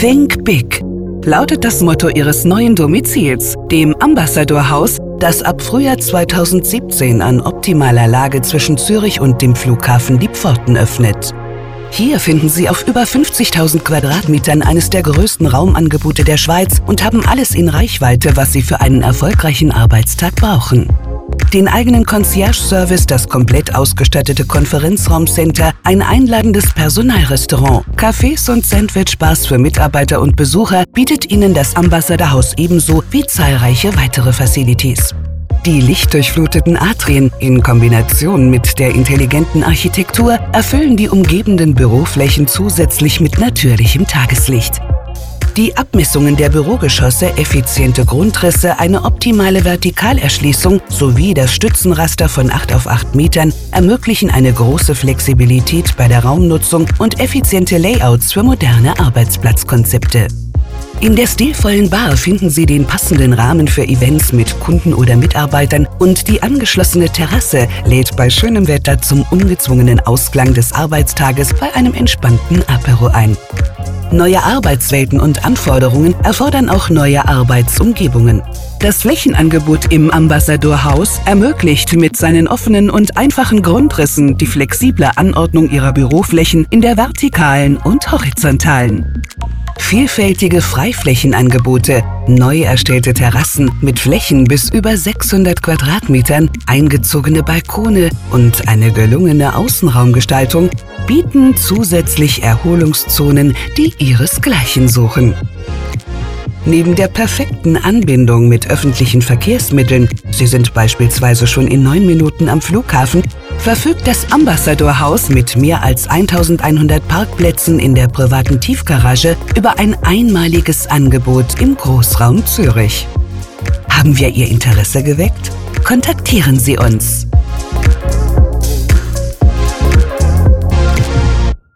Think Big lautet das Motto ihres neuen Domizils, dem Ambassador Haus, das ab Frühjahr 2017 an optimaler Lage zwischen Zürich und dem Flughafen die Pforten öffnet. Hier finden Sie auf über 50.000 Quadratmetern eines der größten Raumangebote der Schweiz und haben alles in Reichweite, was Sie für einen erfolgreichen Arbeitstag brauchen. Den eigenen Concierge-Service, das komplett ausgestattete Konferenzraumcenter, ein einladendes Personalrestaurant, Cafés und Sandwich-Bars für Mitarbeiter und Besucher bietet Ihnen das Ambassadorhaus ebenso wie zahlreiche weitere Facilities. Die lichtdurchfluteten Atrien in Kombination mit der intelligenten Architektur erfüllen die umgebenden Büroflächen zusätzlich mit natürlichem Tageslicht. Die Abmessungen der Bürogeschosse, effiziente Grundrisse, eine optimale Vertikalerschließung sowie das Stützenraster von 8 auf 8 Metern ermöglichen eine große Flexibilität bei der Raumnutzung und effiziente Layouts für moderne Arbeitsplatzkonzepte. In der stilvollen Bar finden Sie den passenden Rahmen für Events mit Kunden oder Mitarbeitern und die angeschlossene Terrasse lädt bei schönem Wetter zum ungezwungenen Ausklang des Arbeitstages bei einem entspannten Apero ein. Neue Arbeitswelten und Anforderungen erfordern auch neue Arbeitsumgebungen. Das Flächenangebot im Ambassadorhaus ermöglicht mit seinen offenen und einfachen Grundrissen die flexible Anordnung ihrer Büroflächen in der vertikalen und horizontalen. Vielfältige Freiflächenangebote, neu erstellte Terrassen mit Flächen bis über 600 Quadratmetern, eingezogene Balkone und eine gelungene Außenraumgestaltung bieten zusätzlich Erholungszonen, die ihresgleichen suchen. Neben der perfekten Anbindung mit öffentlichen Verkehrsmitteln, Sie sind beispielsweise schon in neun Minuten am Flughafen, verfügt das Ambassadorhaus mit mehr als 1100 Parkplätzen in der privaten Tiefgarage über ein einmaliges Angebot im Großraum Zürich. Haben wir Ihr Interesse geweckt? Kontaktieren Sie uns.